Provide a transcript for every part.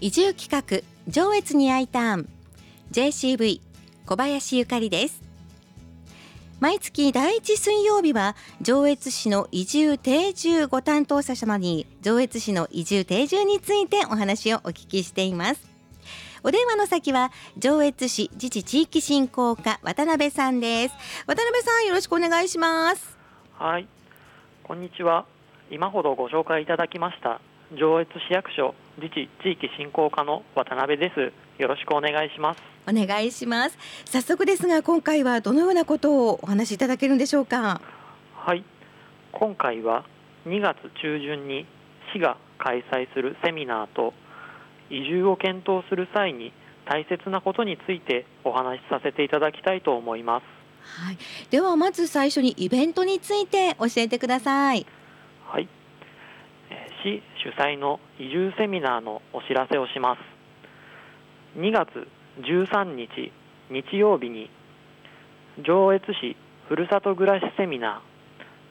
移住企画上越に I ターン JCV 小林ゆかりです。毎月第一水曜日は上越市の移住定住ご担当者様に上越市の移住定住についてお話をお聞きしています。お電話の先は上越市自治地域振興課渡辺さんです。渡辺さんよろしくお願いします。はい。こんにちは。今ほどご紹介いただきました上越市役所自治地域振興課の渡辺です。よろしくお願いします。お願いします。早速ですが今回はどのようなことをお話しいただけるんでしょうか？はい。今回は2月中旬に市が開催するセミナーと移住を検討する際に大切なことについてお話しさせていただきたいと思います。はい、ではまず最初にイベントについて教えてください主催の移住セミナーのお知らせをします。2月13日日曜日に上越市ふるさと暮らしセミナ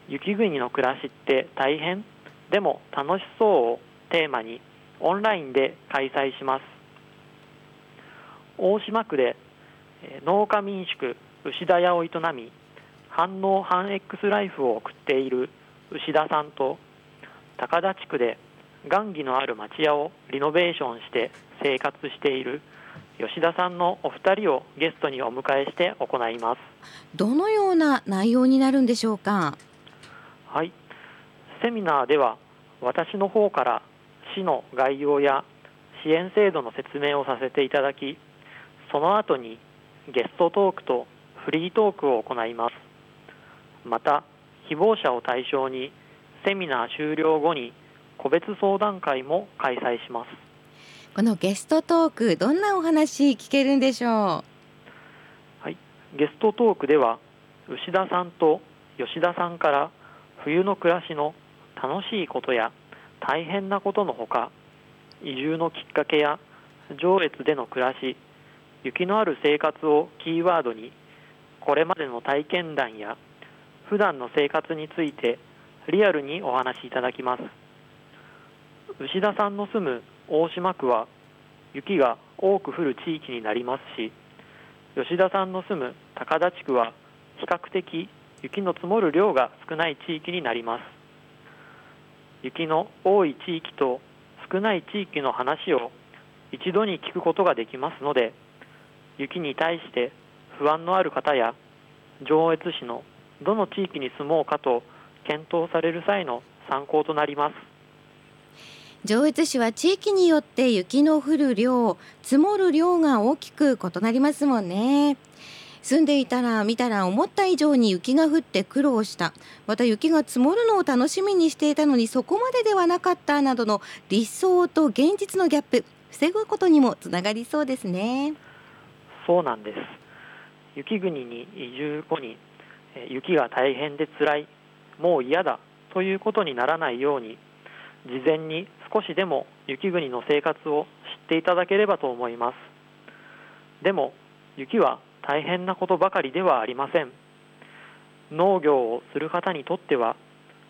ー雪国の暮らしって大変？でも楽しそうをテーマにオンラインで開催します。大島区で農家民宿牛田屋を営み反応反 X ライフを送っている牛田さんと高田地区で雁木のある町屋をリノベーションして生活している吉田さんのお二人をゲストにお迎えして行います。どのような内容になるんでしょうか？はい。セミナーでは私の方から市の概要や支援制度の説明をさせていただきその後にゲストトークとフリートークを行います。また希望者を対象にセミナー終了後に個別相談会も開催します。このゲストトークどんなお話聞けるんでしょう？はい。ゲストトークでは牛田さんと吉田さんから冬の暮らしの楽しいことや大変なことのほか移住のきっかけや上越での暮らし雪のある生活をキーワードにこれまでの体験談や普段の生活についてリアルにお話しいただきます牛田さんの住む大島区は雪が多く降る地域になりますし吉田さんの住む高田地区は比較的雪の積もる量が少ない地域になります。雪の多い地域と少ない地域の話を一度に聞くことができますので雪に対して不安のある方や上越市のどの地域に住もうかと検討される際の参考となります。上越市は地域によって雪の降る量積もる量が大きく異なりますもんね。住んでいたら見たら思った以上に雪が降って苦労した。また雪が積もるのを楽しみにしていたのにそこまでではなかったなどの理想と現実のギャップ防ぐことにもつながりそうですね。そうなんです。雪国に移住後に雪が大変で辛いもう嫌だということにならないように事前に少しでも雪国の生活を知っていただければと思います。でも雪は大変なことばかりではありません。農業をする方にとっては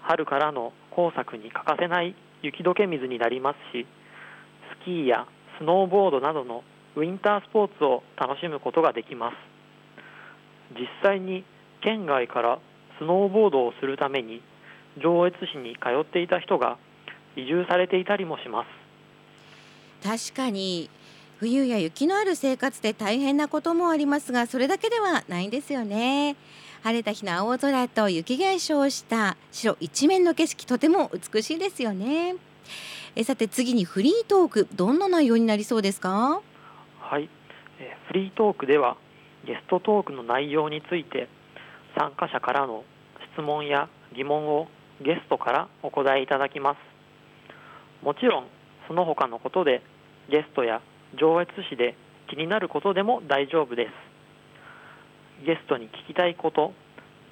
春からの工作に欠かせない雪解け水になりますしスキーやスノーボードなどのウィンタースポーツを楽しむことができます。実際に県外からスノーボードをするために上越市に通っていた人が移住されていたりもします。確かに冬や雪のある生活で大変なこともありますがそれだけではないんですよね。晴れた日の青空と雪化粧した白一面の景色とても美しいですよね。えさて次にフリートークどんな内容になりそうですか？はい。えフリートークではゲストトークの内容について参加者からの質問や疑問をゲストからお答えいただきますもちろんその他のことでゲストや上越市で気になることでも大丈夫です。ゲストに聞きたいこと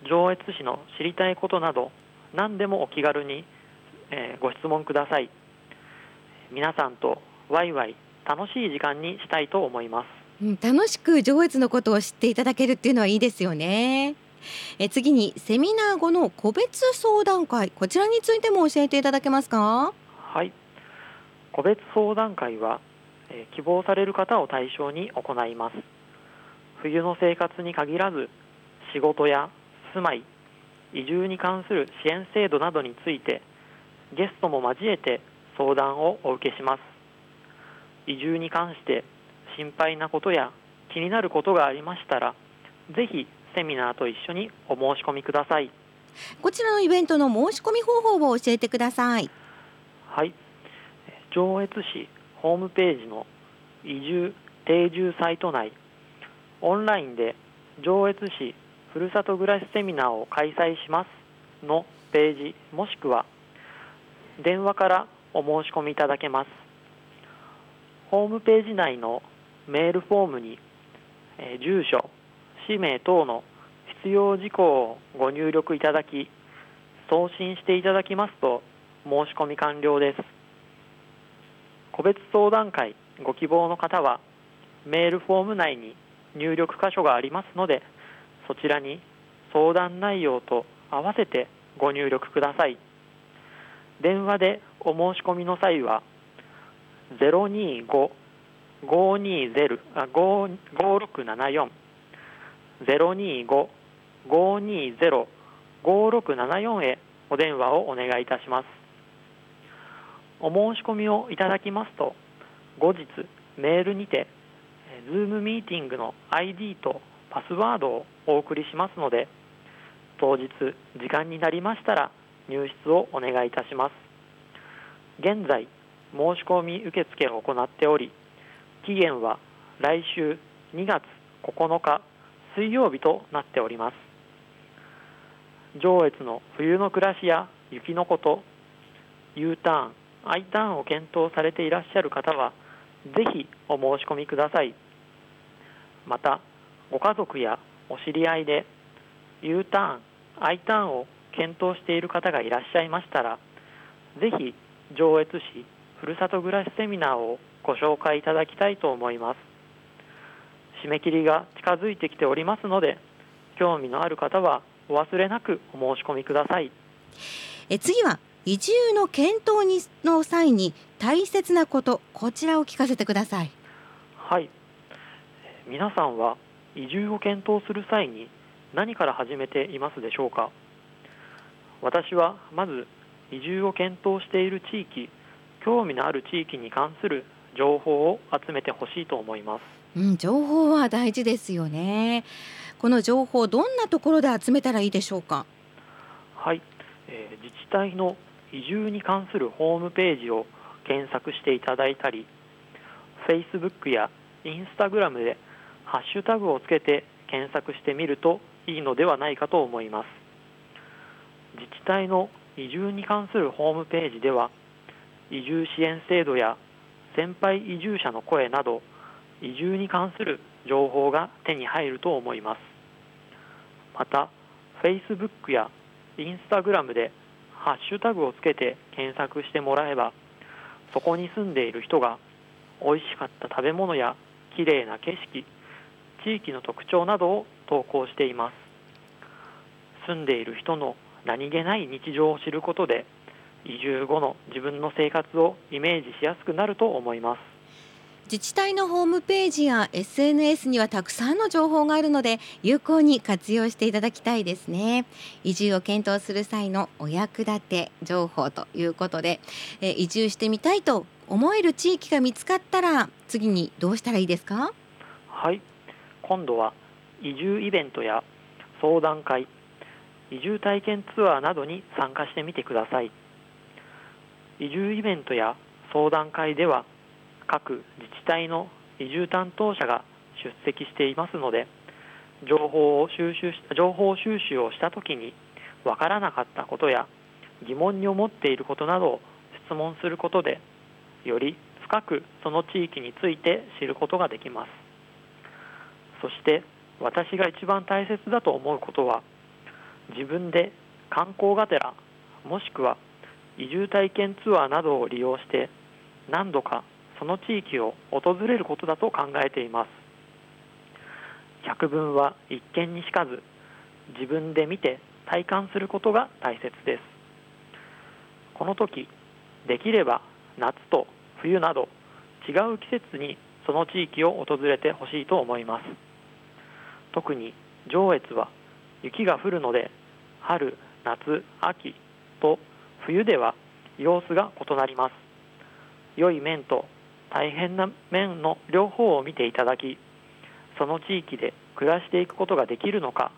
上越市の知りたいことなど何でもお気軽に、えー、ご質問ください。皆さんとワイワイ楽しい時間にしたいと思います、うん、楽しく上越のことを知っていただけるっていうのはいいですよね。え次にセミナー後の個別相談会こちらについても教えていただけますか？はい。個別相談会はえ希望される方を対象に行います。冬の生活に限らず仕事や住まい移住に関する支援制度などについてゲストも交えて相談をお受けします。移住に関して心配なことや気になることがありましたらぜひセミナーと一緒にお申し込みください。こちらのイベントの申し込み方法を教えてください。はい。上越市ホームページの移住定住サイト内。オンラインで上越市ふるさと暮らしセミナーを開催しますのページもしくは電話からお申し込みいただけます。ホームページ内のメールフォームに、え住所氏名等の必要事項をご入力いただき送信していただきますと申し込み完了です。個別相談会ご希望の方はメールフォーム内に入力箇所がありますのでそちらに相談内容と合わせてご入力ください。電話でお申し込みの際は025-520-5674 025-520-5674へお電話をお願いいたします。お申し込みをいただきますと後日メールにて Zoom ミーティングの ID とパスワードをお送りしますので当日時間になりましたら入室をお願いいたします。現在申し込み受付を行っており期限は来週2月9日水曜日となっております。上越の冬の暮らしや雪のこと U ターン I ターンを検討されていらっしゃる方はぜひお申し込みくださいまたご家族やお知り合いで U ターン I ターンを検討している方がいらっしゃいましたらぜひ上越市ふるさと暮らしセミナーをご紹介いただきたいと思います締め切りが近づいてきておりますので興味のある方はお忘れなくお申し込みくださいえ次は移住の検討にの際に大切なことこちらを聞かせてください。はい。皆さんは移住を検討する際に何から始めていますでしょうか？私はまず移住を検討している地域興味のある地域に関する情報を集めてほしいと思います、うん、情報は大事ですよね。この情報どんなところで集めたらいいでしょうか？はい、えー、自治体の移住に関するホームページを検索していただいたり Facebook や Instagram でハッシュタグをつけて検索してみるといいのではないかと思います。自治体の移住に関するホームページでは移住支援制度や先輩移住者の声など移住に関する情報が手に入ると思います。また Facebook や Instagram でハッシュタグをつけて検索してもらえばそこに住んでいる人が美味しかった食べ物やきれいな景色地域の特徴などを投稿しています。住んでいる人の何気ない日常を知ることで移住後の自分の生活をイメージしやすくなると思います。自治体のホームページや SNS にはたくさんの情報があるので有効に活用していただきたいですね。移住を検討する際のお役立て情報ということでえ移住してみたいと思える地域が見つかったら次にどうしたらいいですか？はい。今度は移住イベントや相談会移住体験ツアーなどに参加してみてください。移住イベントや相談会では各自治体の移住担当者が出席していますので情報を収集し情報収集をしたときにわからなかったことや疑問に思っていることなどを質問することでより深くその地域について知ることができます。そして私が一番大切だと思うことは自分で観光がてらもしくは移住体験ツアーなどを利用して何度かその地域を訪れることだと考えています。百聞は一見にしかず自分で見て体感することが大切です。この時できれば夏と冬など違う季節にその地域を訪れてほしいと思います。特に上越は雪が降るので春夏秋と冬では様子が異なります。良い面と大変な面の両方を見ていただきその地域で暮らしていくことができるのか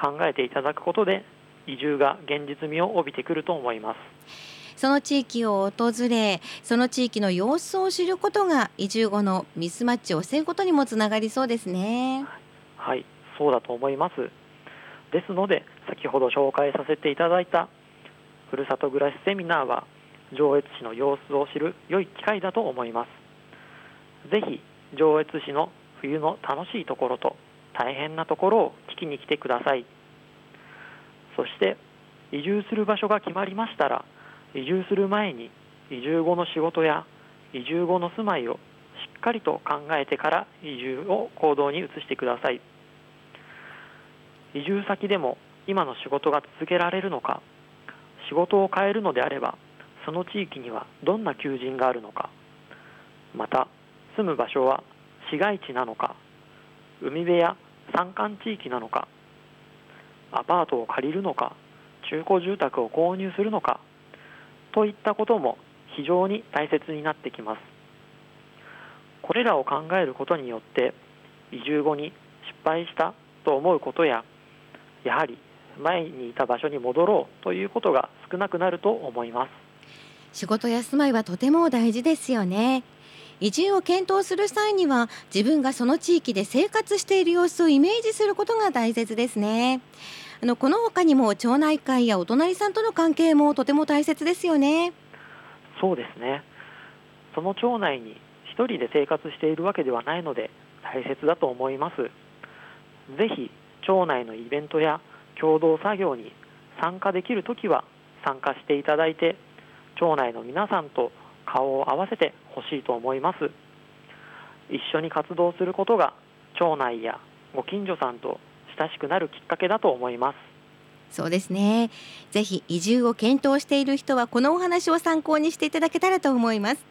考えていただくことで移住が現実味を帯びてくると思います。その地域を訪れその地域の様子を知ることが移住後のミスマッチを防ぐことにもつながりそうですね。はいそうだと思います。ですので先ほど紹介させていただいたふるさと暮らしセミナーは上越市の様子を知る良い機会だと思いますぜひ上越市の冬の楽しいところと大変なところを聞きに来てください。そして移住する場所が決まりましたら移住する前に移住後の仕事や移住後の住まいをしっかりと考えてから移住を行動に移してください。移住先でも今の仕事が続けられるのか仕事を変えるのであればその地域にはどんな求人があるのかまた住む場所は市街地なのか海辺や山間地域なのかアパートを借りるのか中古住宅を購入するのかといったことも非常に大切になってきます。これらを考えることによって移住後に失敗したと思うことややはり前にいた場所に戻ろうということが少なくなると思います。仕事や住まいはとても大事ですよね。移住を検討する際には自分がその地域で生活している様子をイメージすることが大切ですね。あのこの他にも町内会やお隣さんとの関係もとても大切ですよね。そうですね。その町内に一人で生活しているわけではないので大切だと思います。ぜひ町内のイベントや共同作業に参加できるときは参加していただいて町内の皆さんと顔を合わせてほしいと思います。一緒に活動することが町内やご近所さんと親しくなるきっかけだと思います。そうですね。ぜひ移住を検討している人はこのお話を参考にしていただけたらと思います。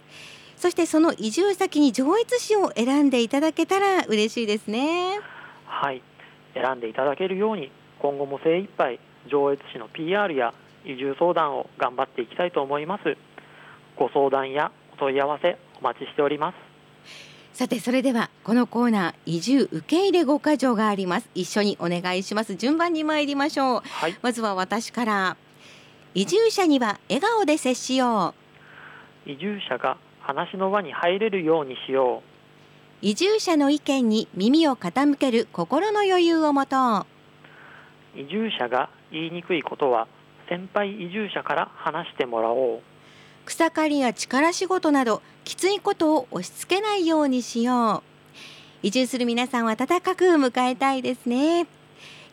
そしてその移住先に上越市を選んでいただけたら嬉しいですね。はい。選んでいただけるように今後も精一杯上越市の PR や移住相談を頑張っていきたいと思います。ご相談やお問い合わせお待ちしております。さてそれではこのコーナー移住受け入れ5箇条があります。一緒にお願いします。順番に参りましょう、はい、まずは私から移住者には笑顔で接しよう。移住者が話の輪に入れるようにしよう。移住者の意見に耳を傾ける心の余裕を持とう。移住者が言いにくいことは先輩移住者から話してもらおう草刈りや力仕事などきついことを押し付けないようにしよう。移住する皆さんを温かく迎えたいですね。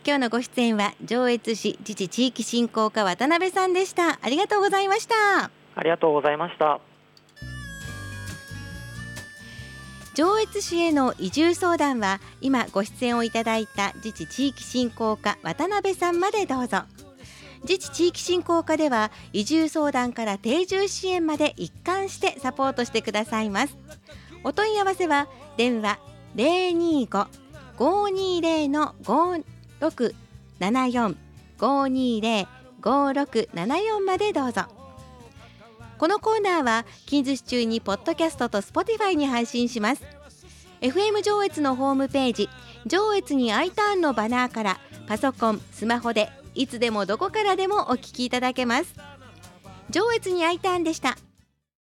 今日のご出演は上越市自治地域振興課渡辺さんでした。ありがとうございました。ありがとうございました。上越市への移住相談は今ご出演をいただいた自治地域振興課渡辺さんまでどうぞ自治地域振興課では移住相談から定住支援まで一貫してサポートしてくださいます。お問い合わせは電話025-520-5674 520-5674までどうぞ。このコーナーは近日中にポッドキャストと Spotify に配信します。FM 上越のホームページ上越に I ターンのバナーからパソコンスマホでいつでもどこからでもお聞きいただけます。上越に I ターンでした。